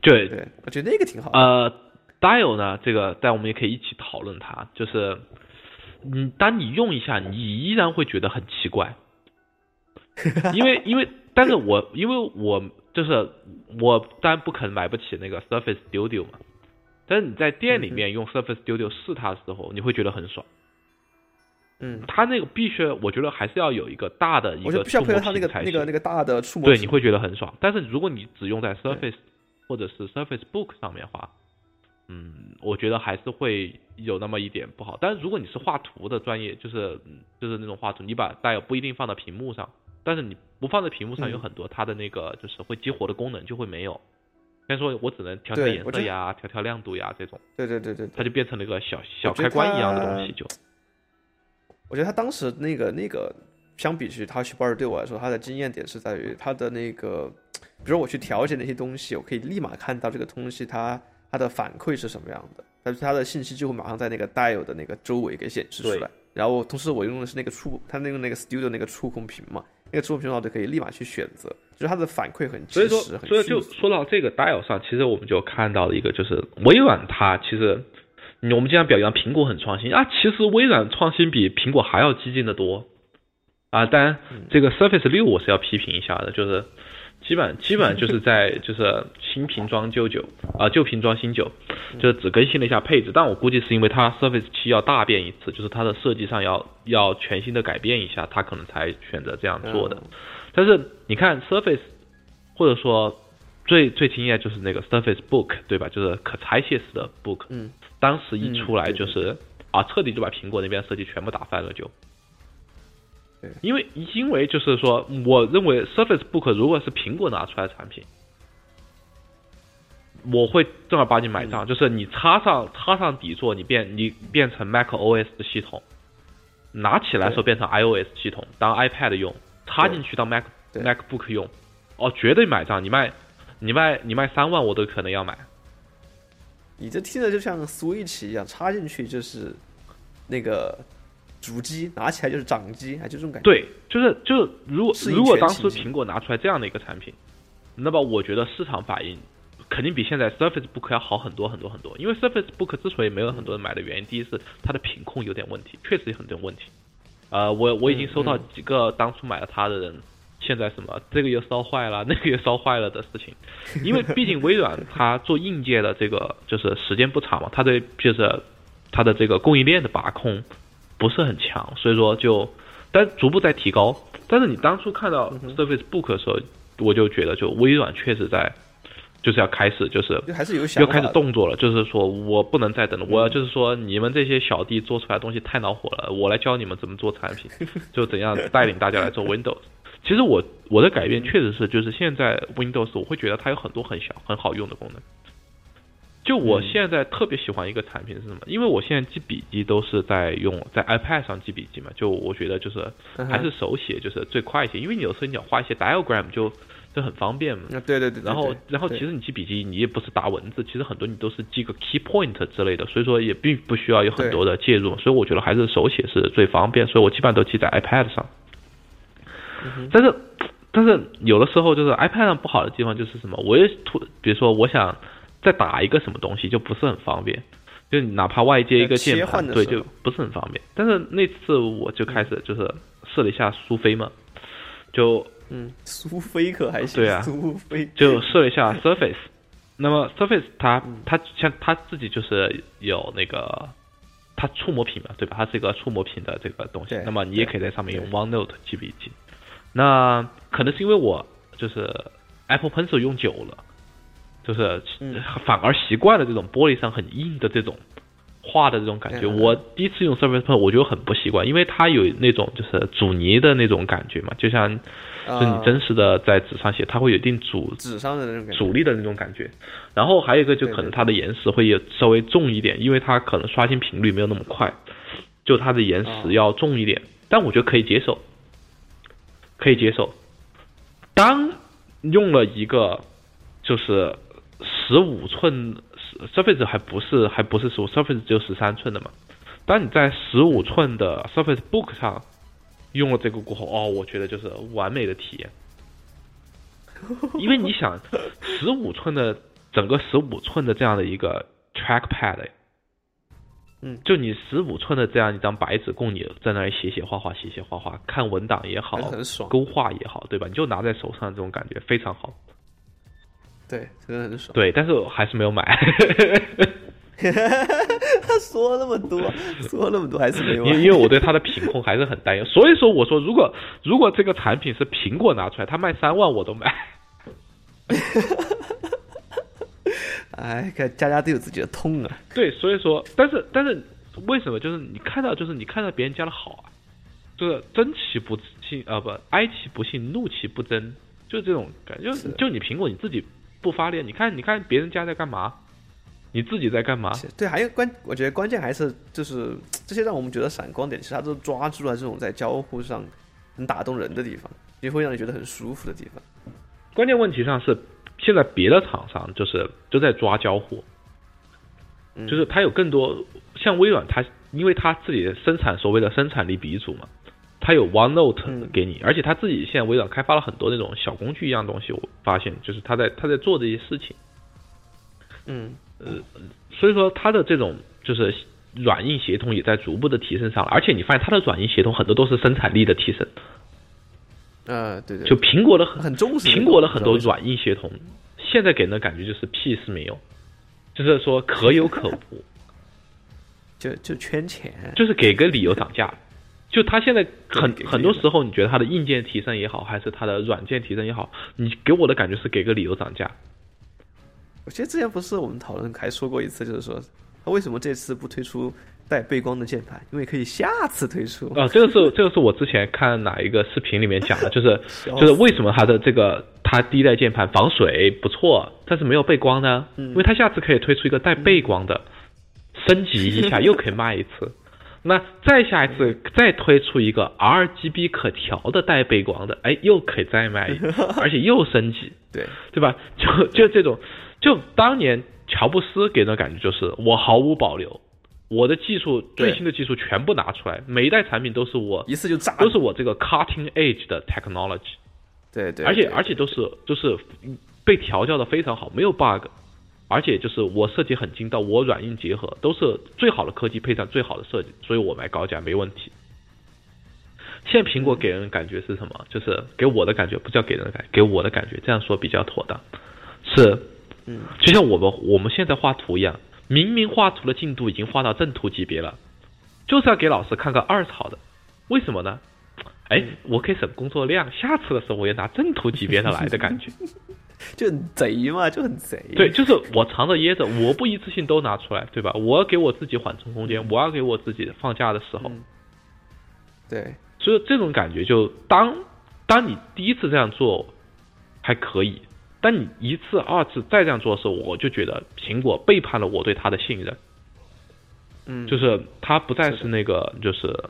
对对，我觉得那个挺好。呃，Dial 呢，这个但我们也可以一起讨论它。就是，嗯，当你用一下，你依然会觉得很奇怪。因为因为，但是我因为我就是我当然不可能买不起那个 Surface Studio 嘛。但是你在店里面用 Surface Studio 试它的时候，你会觉得很爽。嗯，它那个必须，我觉得还是要有一个大的一个触摸屏才那个那个大的触摸对，你会觉得很爽。但是如果你只用在 Surface 或者是 Surface Book 上面的话，嗯，我觉得还是会有那么一点不好。但是如果你是画图的专业，就是就是那种画图，你把 Dial 不一定放到屏幕上，但是你不放在屏幕上，有很多它的那个就是会激活的功能就会没有。比如说我只能调调颜色呀，调调亮度呀这种。对对对对，它就变成了一个小小开关一样的东西就。我觉得他当时那个那个，相比于 Touch Bar 对我来说，他的经验点是在于他的那个，比如我去调节那些东西，我可以立马看到这个东西它它的反馈是什么样的，但是它的信息就会马上在那个 Dial 的那个周围给显示出来。然后同时我用的是那个触，它那个那个 Studio 那个触控屏嘛，那个触控屏的话就可以立马去选择，就是它的反馈很及时。所以说，所以就说到这个 Dial 上，其实我们就看到了一个，就是微软它其实。我们经常表扬苹果很创新啊，其实微软创新比苹果还要激进的多啊。当然，这个 Surface 六我是要批评一下的，就是基本基本就是在 就是新瓶装旧酒啊，旧瓶装新酒，就是只更新了一下配置。但我估计是因为它 Surface 七要大变一次，就是它的设计上要要全新的改变一下，它可能才选择这样做的。但是你看 Surface，或者说最最惊艳就是那个 Surface Book，对吧？就是可拆卸式的 Book，嗯，当时一出来就是啊，彻底就把苹果那边设计全部打翻了就。因为因为就是说，我认为 Surface Book 如果是苹果拿出来的产品，我会正儿八经买账。就是你插上插上底座，你变你变成 Mac OS 的系统，拿起来时候变成 iOS 系统，当 iPad 用，插进去当 Mac MacBook 用，哦，绝对买账。你卖你卖你卖三万，我都可能要买。你这听着就像 Switch 一样，插进去就是那个。主机拿起来就是掌机，哎，就这种感觉。对，就是就是，如果如果当时苹果拿出来这样的一个产品，那么我觉得市场反应肯定比现在 Surface Book 要好很多很多很多。因为 Surface Book 之所以没有很多人买的原因，第一是它的品控有点问题，确实有很多问题。呃，我我已经收到几个当初买了它的人，现在什么这个又烧坏了，那个又烧坏了的事情。因为毕竟微软它做硬件的这个就是时间不长嘛，它对就是它的这个供应链的把控。不是很强，所以说就，但逐步在提高。但是你当初看到 Surface Book 的时候，我就觉得就微软确实在，就是要开始就是还是有要开始动作了，就是说我不能再等了，我要就是说你们这些小弟做出来的东西太恼火了，我来教你们怎么做产品，就怎样带领大家来做 Windows。其实我我的改变确实是就是现在 Windows 我会觉得它有很多很小很好用的功能。就我现在特别喜欢一个产品是什么？因为我现在记笔记都是在用在 iPad 上记笔记嘛，就我觉得就是还是手写就是最快一些。因为你有时候你要画一些 diagram 就就很方便嘛。对对对。然后然后其实你记笔记你也不是打文字，其实很多你都是记个 key point 之类的，所以说也并不需要有很多的介入。所以我觉得还是手写是最方便，所以我基本上都记在 iPad 上。但是但是有的时候就是 iPad 上不好的地方就是什么？我也突比如说我想。再打一个什么东西就不是很方便，就哪怕外接一个键盘，对，就不是很方便。但是那次我就开始就是试了一下苏菲嘛，就嗯，苏菲可还行，对啊，苏菲就试了一下 Surface。那么 Surface 它它像它自己就是有那个它触摸屏嘛，对吧？它是一个触摸屏的这个东西。那么你也可以在上面用 OneNote 记笔记。那可能是因为我就是 Apple Pencil 用久了。就是反而习惯了这种玻璃上很硬的这种画的这种感觉。我第一次用 Surface Pen，我就很不习惯，因为它有那种就是阻尼的那种感觉嘛，就像是你真实的在纸上写，它会有一定阻纸上的那种阻力的那种感觉。然后还有一个就可能它的延时会有稍微重一点，因为它可能刷新频率没有那么快，就它的延时要重一点。但我觉得可以接受，可以接受。当用了一个就是。十五寸，Surface 还不是还不是十五，Surface 只有十三寸的嘛。当你在十五寸的 Surface Book 上用了这个过后，哦，我觉得就是完美的体验。因为你想，十五寸的整个十五寸的这样的一个 Trackpad，嗯，就你十五寸的这样一张白纸供你在那里写写画画、写写画画、看文档也好，勾画也好，对吧？你就拿在手上，这种感觉非常好。对，真的很爽。对，但是我还是没有买。他说那么多，说那么多，还是没有。因因为我对它的品控还是很担忧，所以说我说，如果如果这个产品是苹果拿出来，它卖三万我都买。哎，看家家都有自己的痛啊。对，所以说，但是但是为什么？就是你看到，就是你看到别人家的好啊，就是争其不幸啊，不哀其不幸，怒其不争，就是这种感觉。就就你苹果你自己。不发力，你看，你看别人家在干嘛，你自己在干嘛？对，还有关，我觉得关键还是就是这些让我们觉得闪光点，其实它都抓住了这种在交互上很打动人的地方，也会让你觉得很舒服的地方。关键问题上是，现在别的厂商就是都在抓交互，就是它有更多像微软，它因为它自己生产所谓的生产力鼻祖嘛。它有 OneNote 给你，而且它自己现在微软开发了很多那种小工具一样东西，我发现就是他在他在做这些事情。嗯，呃，所以说它的这种就是软硬协同也在逐步的提升上来，而且你发现它的软硬协同很多都是生产力的提升。呃，对对，就苹果的很很重视苹果的很多软硬协同，现在给人的感觉就是屁事没有，就是说可有可无，就就圈钱，就是给个理由涨价。就它现在很很多时候，你觉得它的硬件提升也好，还是它的软件提升也好，你给我的感觉是给个理由涨价。我记得之前不是我们讨论还说过一次，就是说它为什么这次不推出带背光的键盘？因为可以下次推出。啊，这个是这个是我之前看哪一个视频里面讲的，就是 就是为什么它的这个它第一代键盘防水不错，但是没有背光呢？因为它下次可以推出一个带背光的，升级一下又可以卖一次。那再下一次再推出一个 RGB 可调的带背光的，哎，又可以再卖 而且又升级。对，对吧？就就这种，就当年乔布斯给人的感觉就是我毫无保留，我的技术最新的技术全部拿出来，每一代产品都是我一次就炸。都是我这个 cutting edge 的 technology，对对，而且对而且都是就是被调教的非常好，没有 bug，而且就是我设计很精到，我软硬结合都是最好的科技配上最好的设计，所以我买高价没问题。现在苹果给人的感觉是什么？就是给我的感觉，不叫给人的感觉，给我的感觉，这样说比较妥当。是，嗯，就像我们我们现在画图一样，明明画图的进度已经画到正图级别了，就是要给老师看个二草的，为什么呢？哎，我可以省工作量，下次的时候我也拿正图级别的来的感觉。就很贼嘛，就很贼。对，就是我藏着掖着，我不一次性都拿出来，对吧？我要给我自己缓冲空间，我要给我自己放假的时候，嗯。对。所以这种感觉就当当你第一次这样做还可以，但你一次、二次再这样做的时候，我就觉得苹果背叛了我对它的信任，嗯，就是它不再是那个，就是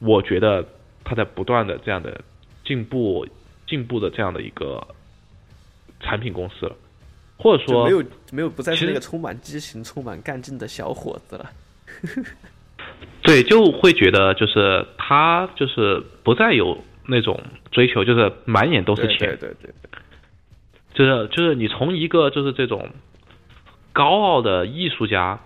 我觉得它在不断的这样的进步、进步的这样的一个产品公司了，或者说没有没有不再是那个充满激情、充满干劲的小伙子了。对，就会觉得就是他就是不再有那种追求，就是满眼都是对钱，对对对对，就是就是你从一个就是这种高傲的艺术家，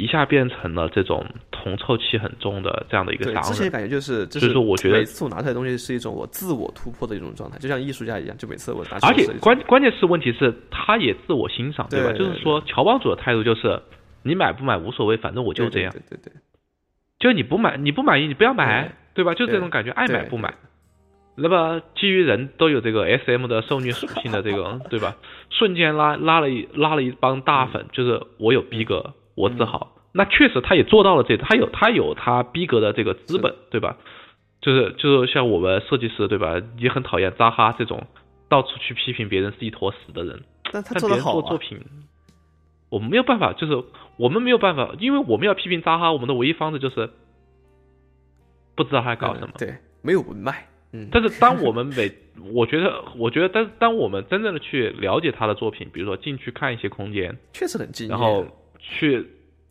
一下变成了这种铜臭气很重的这样的一个对，商之前人。感觉就是，就是说我觉得每次我拿出来的东西是一种我自我突破的一种状态，就像艺术家一样，就每次我拿出来而且关关键是问题是，他也自我欣赏，对吧？对就是说，乔帮主的态度就是，你买不买无所谓，反正我就这样。对对对对就你不买，你不满意，你不要买对，对吧？就这种感觉，爱买对不买。那么基于人都有这个 S M 的受虐属性的这个，对吧？瞬间拉拉了一拉了一帮大粉，就是我有逼格，我自豪。那确实他也做到了这，他有他有他逼格的这个资本，对吧？就是就是像我们设计师，对吧？也很讨厌扎哈这种到处去批评别人是一坨屎的人。但他做的好啊，做作品，我们没有办法，就是我们没有办法，因为我们要批评扎哈，我们的唯一方式就是不知道他搞什么嗯。对，没有文脉，嗯，但是当我们每，我觉得，我觉得，但是当我们真正的去了解他的作品，比如说进去看一些空间，确实很敬业。然后去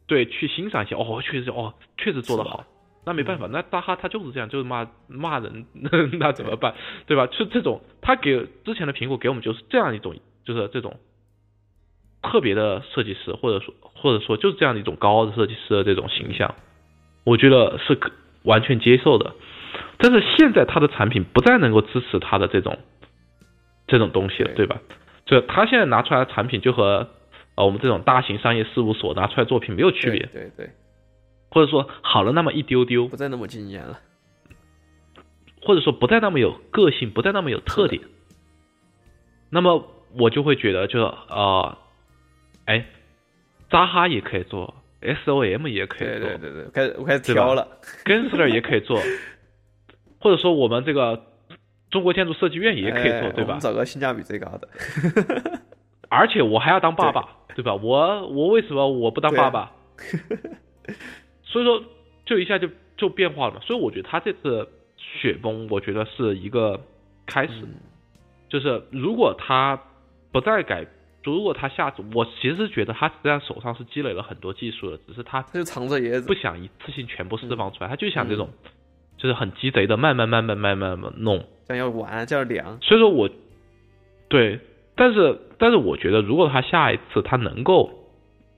对去欣赏一下，哦，确实哦，确实做得好。那没办法，那大哈他就是这样，就是骂骂人，那怎么办？对吧？就这种，他给之前的苹果给我们就是这样一种，就是这种特别的设计师，或者说或者说就是这样的一种高傲的设计师的这种形象，我觉得是可完全接受的。但是现在他的产品不再能够支持他的这种这种东西了，对对吧？就他现在拿出来的产品就和呃我们这种大型商业事务所拿出来作品没有区别，对对，或者说好了那么一丢丢不，再那么惊艳了。或者说不再那么有个性，不再那么有特点，那么我就会觉得就呃，哎，扎哈也可以做，SOM 也可以做，对对对对，开始我开始对吧挑了。Gensler 也可以做，或者说我们这个中国建筑设计院也可以做，对吧哎我们？找个性价比最高的。而且我还要当爸爸，对吧？我我为什么我不当爸爸？所以说，就一下就就变化了。所以我觉得他这次雪崩，我觉得是一个开始。就是如果他不再改，如果他下，我其实觉得他实际上手上是积累了很多技术的，只是他就藏着也不想一次性全部释放出来，他就想这种就是很鸡贼的，慢慢慢慢慢慢慢弄。想要玩，就要凉。所以说我对，但是。但是我觉得，如果他下一次他能够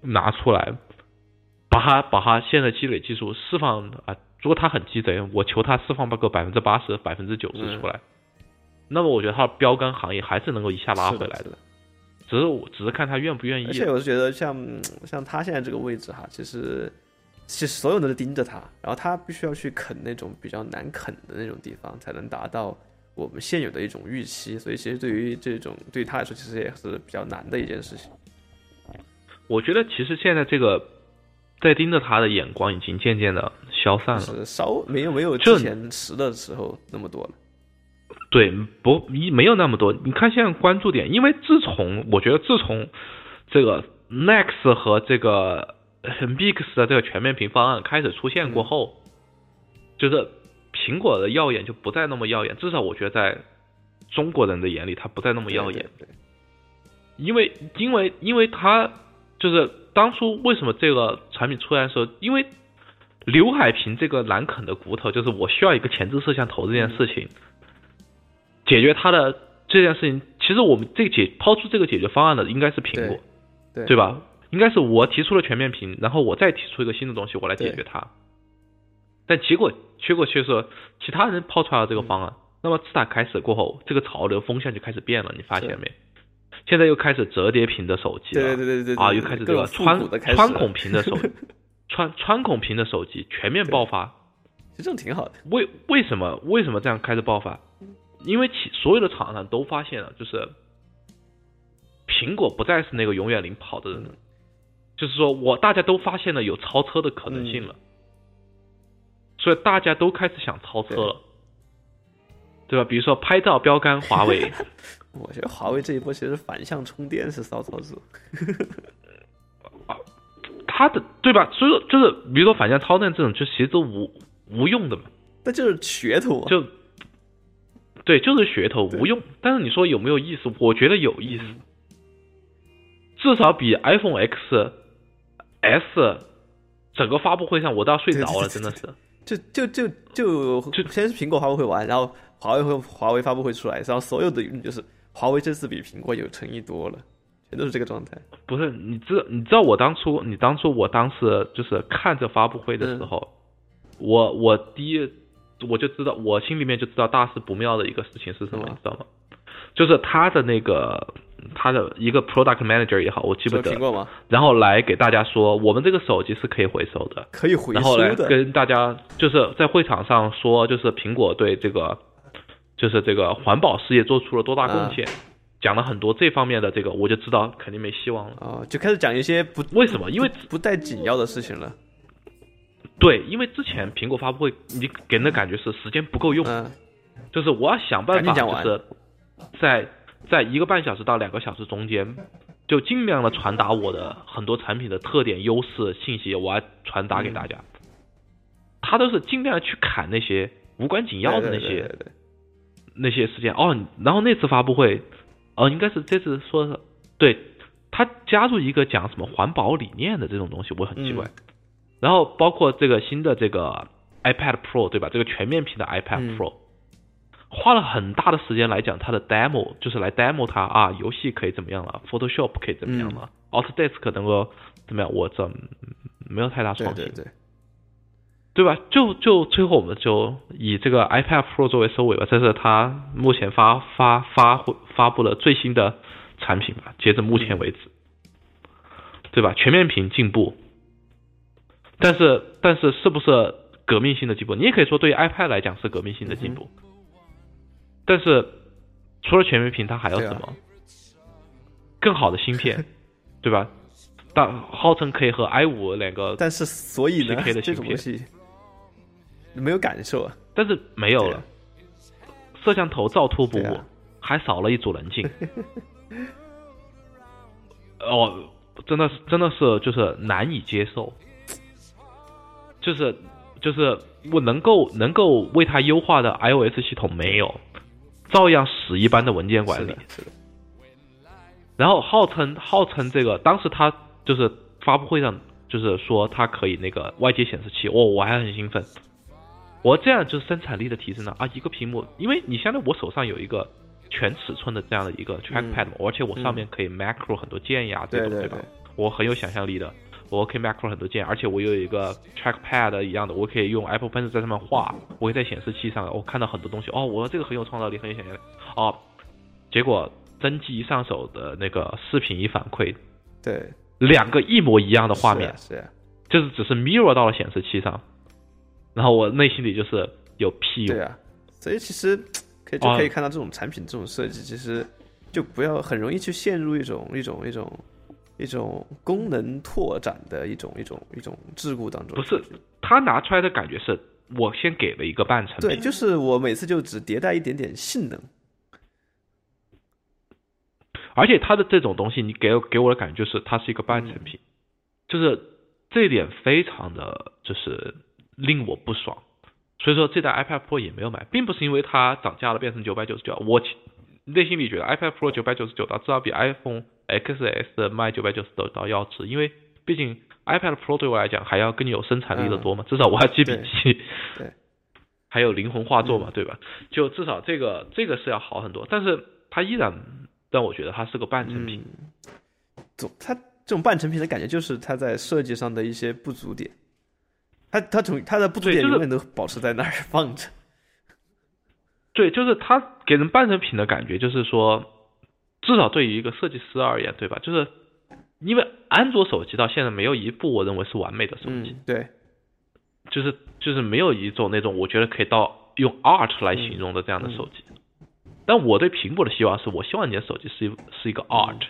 拿出来，把他把他现在积累技术释放啊，如果他很鸡贼，我求他释放个百分之八十、百分之九十出来，那么我觉得他的标杆行业还是能够一下拉回来的。只是我只是看他愿不愿意。而且我是觉得像像他现在这个位置哈，其实其实所有人都盯着他，然后他必须要去啃那种比较难啃的那种地方，才能达到我们现有的一种预期。所以其实对于这种对他来说，其实也是比较难的一件事情。我觉得其实现在这个在盯着他的眼光已经渐渐的消散了，是稍没有没有之前时的时候那么多了。对，不，一没有那么多。你看现在关注点，因为自从我觉得自从这个 Next 和这个 Mix 的这个全面屏方案开始出现过后，就是苹果的耀眼就不再那么耀眼。至少我觉得在中国人的眼里，它不再那么耀眼。因为因为因为它就是当初为什么这个产品出来的时候，因为刘海屏这个难啃的骨头，就是我需要一个前置摄像头这件事情。解决它的这件事情，其实我们这解抛出这个解决方案的应该是苹果，对对吧？应该是我提出了全面屏，然后我再提出一个新的东西，我来解决它。但结果结果却是其他人抛出来了这个方案。那么自打开始过后，这个潮流风向就开始变了，你发现没？现在又开始折叠屏的手机了，对对对对啊，又开始这个穿穿孔屏的手 穿穿孔屏的手机全面爆发。其实这种挺好的。为为什么为什么这样开始爆发？因为其所有的厂商都发现了，就是苹果不再是那个永远领跑的人，就是说我大家都发现了有超车的可能性了，所以大家都开始想超车了，对吧？比如说拍照标杆华为，我觉得华为这一波其实反向充电是骚操作，啊，他的对吧？所以说就是比如说反向超电这种，就其实都无无用的嘛，那就是噱头，就。对，就是噱头无用。但是你说有没有意思？我觉得有意思，至少比 iPhone X S 整个发布会上我都要睡着了，真的是。就就就就就先是苹果发布会完，然后华为和华为发布会出来，然后所有的舆论就是华为这次比苹果有诚意多了，全都是这个状态。不是，你知你知道我当初你当初我当时就是看着发布会的时候，我我第一。我就知道，我心里面就知道大事不妙的一个事情是什么，你知道吗？就是他的那个他的一个 product manager 也好，我记不得。然后来给大家说，我们这个手机是可以回收的，可以回收的。然后来跟大家就是在会场上说，就是苹果对这个就是这个环保事业做出了多大贡献，讲了很多这方面的这个，我就知道肯定没希望了啊！就开始讲一些不为什么，因为不带紧要的事情了。对，因为之前苹果发布会，你给人的感觉是时间不够用，就是我要想办法，就是在在一个半小时到两个小时中间，就尽量的传达我的很多产品的特点、优势信息，我要传达给大家。他都是尽量去砍那些无关紧要的那些那些事件哦。然后那次发布会，哦，应该是这次说的，对他加入一个讲什么环保理念的这种东西，我很奇怪。然后包括这个新的这个 iPad Pro 对吧？这个全面屏的 iPad Pro，花了很大的时间来讲它的 demo，就是来 demo 它啊，游戏可以怎么样了，Photoshop 可以怎么样了，Autodesk 能够怎么样？我这没有太大创新，对对对，对吧？就就最后我们就以这个 iPad Pro 作为收尾吧，这是它目前发发发发布了最新的产品吧，截至目前为止，对吧？全面屏进步。但是，但是是不是革命性的进步？你也可以说，对于 iPad 来讲是革命性的进步。但是，除了全面屏，它还有什么？更好的芯片，对吧？但号称可以和 i 五两个，但是所以呢，这种东西没有感受啊。但是没有了，摄像头照突不误，还少了一组棱镜。哦，真的是，真的是，就是难以接受。就是就是我能够能够为它优化的 iOS 系统没有，照样屎一般的文件管理。然后号称号称这个，当时他就是发布会上就是说他可以那个外接显示器，哦，我还很兴奋。我这样就是生产力的提升了啊！一个屏幕，因为你相当于我手上有一个全尺寸的这样的一个 trackpad，而且我上面可以 macro 很多键呀这种对吧？我很有想象力的。我可以 macro 很多键，而且我有一个 trackpad 一样的，我可以用 Apple Pencil 在上面画，我可以在显示器上，我看到很多东西。哦，我这个很有创造力，很有想象力。哦，结果真机一上手的那个视频一反馈，对，两个一模一样的画面，是，就是只是 mirror 到了显示器上，然后我内心里就是有屁用。对啊，所以其实可以就可以看到这种产品这种设计，其实就不要很容易去陷入一种一种一种。一种功能拓展的一种一种一种桎梏当中，不是他拿出来的感觉是我先给了一个半成品，对，就是我每次就只迭代一点点性能，而且它的这种东西，你给给我的感觉就是它是一个半成品，就是这一点非常的就是令我不爽，所以说这代 iPad Pro 也没有买，并不是因为它涨价了变成九百九十九，我内心里觉得 iPad Pro 九百九十九刀至少比 iPhone。XS 的卖九百九十九刀要值，因为毕竟 iPad Pro 对我来讲还要更有生产力的多嘛，至少我还记笔记，对，还有灵魂画作嘛，对吧？就至少这个这个是要好很多，但是它依然让我觉得它是个半成品。总它这种半成品的感觉就是它在设计上的一些不足点，它它总它的不足点永远都保持在那儿放着。对，就是它给人半成品的感觉，就是说。至少对于一个设计师而言，对吧？就是因为安卓手机到现在没有一部我认为是完美的手机，对，就是就是没有一种那种我觉得可以到用 art 来形容的这样的手机。但我对苹果的希望是我希望你的手机是一是一个 art，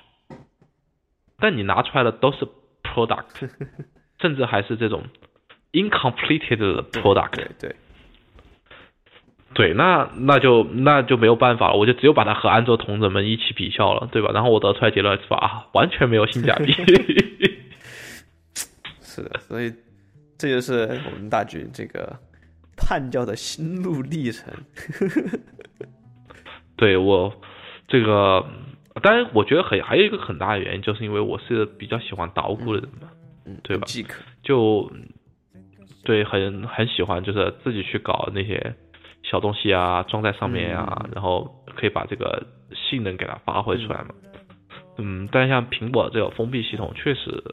但你拿出来的都是 product，甚至还是这种 incompleted 的 product，对对。对，那那就那就没有办法了，我就只有把它和安卓同仁们一起比较了，对吧？然后我得出来结论是吧？啊，完全没有性价比。是的，所以这就是我们大军这个叛教的心路历程。对我这个，当然我觉得很还有一个很大的原因，就是因为我是比较喜欢捣鼓的人嘛，嗯，对吧？即可就对，很很喜欢，就是自己去搞那些。小东西啊，装在上面啊，然后可以把这个性能给它发挥出来嘛。嗯，但像苹果这个封闭系统，确实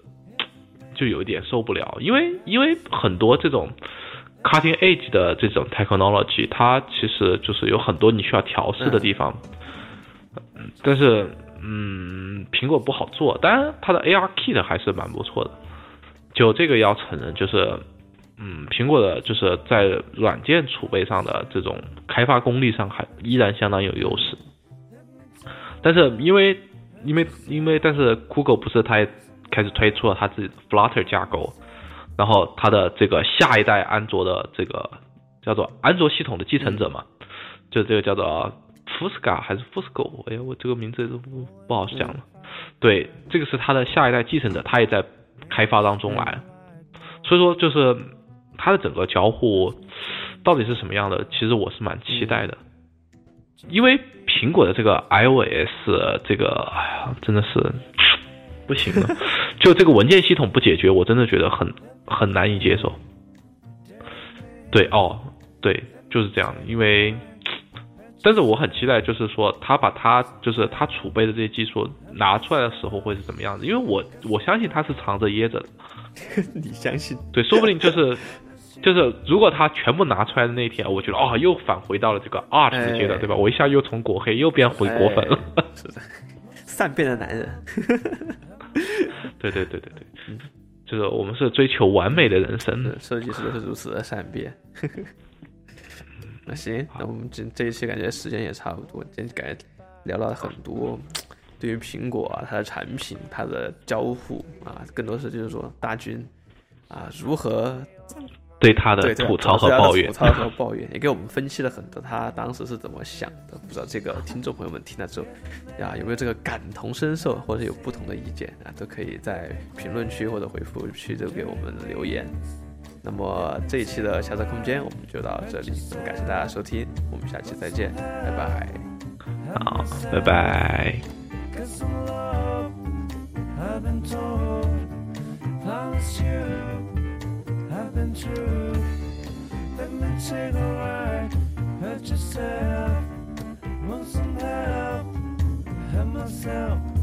就有一点受不了，因为因为很多这种 cutting edge 的这种 technology，它其实就是有很多你需要调试的地方。嗯，但是嗯，苹果不好做，当然它的 AR Kit 还是蛮不错的。就这个要承认，就是。嗯，苹果的就是在软件储备上的这种开发功力上还依然相当有优势，但是因为因为因为但是 Google 不是它也开始推出了它自己的 Flutter 架构，然后它的这个下一代安卓的这个叫做安卓系统的继承者嘛，就这个叫做 Fusca 还是 Fusco，哎呀我这个名字都不不好讲了，对，这个是它的下一代继承者，它也在开发当中来，所以说就是。它的整个交互到底是什么样的？其实我是蛮期待的，因为苹果的这个 iOS 这个，哎呀，真的是不行了。就这个文件系统不解决，我真的觉得很很难以接受。对，哦，对，就是这样。因为，但是我很期待，就是说他把他就是他储备的这些技术拿出来的时候会是怎么样子？因为我我相信他是藏着掖着的。你相信？对，说不定就是。就是如果他全部拿出来的那一天，我觉得哦，又返回到了这个 art 的阶段，对吧？我一下又从果黑又变回果粉了，是的，善变的男人。对对对对对，嗯，就是我们是追求完美的人生的设计师都是如此的善变。那行，那我们这这一期感觉时间也差不多，今天感觉聊了很多对于苹果啊，它的产品、它的交互啊，更多是就是说大军啊如何。对他的吐槽和抱怨，吐槽和抱怨也给我们分析了很多，他当时是怎么想的？不知道这个听众朋友们听了之后，呀有没有这个感同身受，或者有不同的意见啊？都可以在评论区或者回复区都给我们留言。那么这一期的下载空间我们就到这里，感谢大家收听，我们下期再见，拜拜。好，拜拜。Been. Let me take a ride, hurt yourself. Want some help, help myself.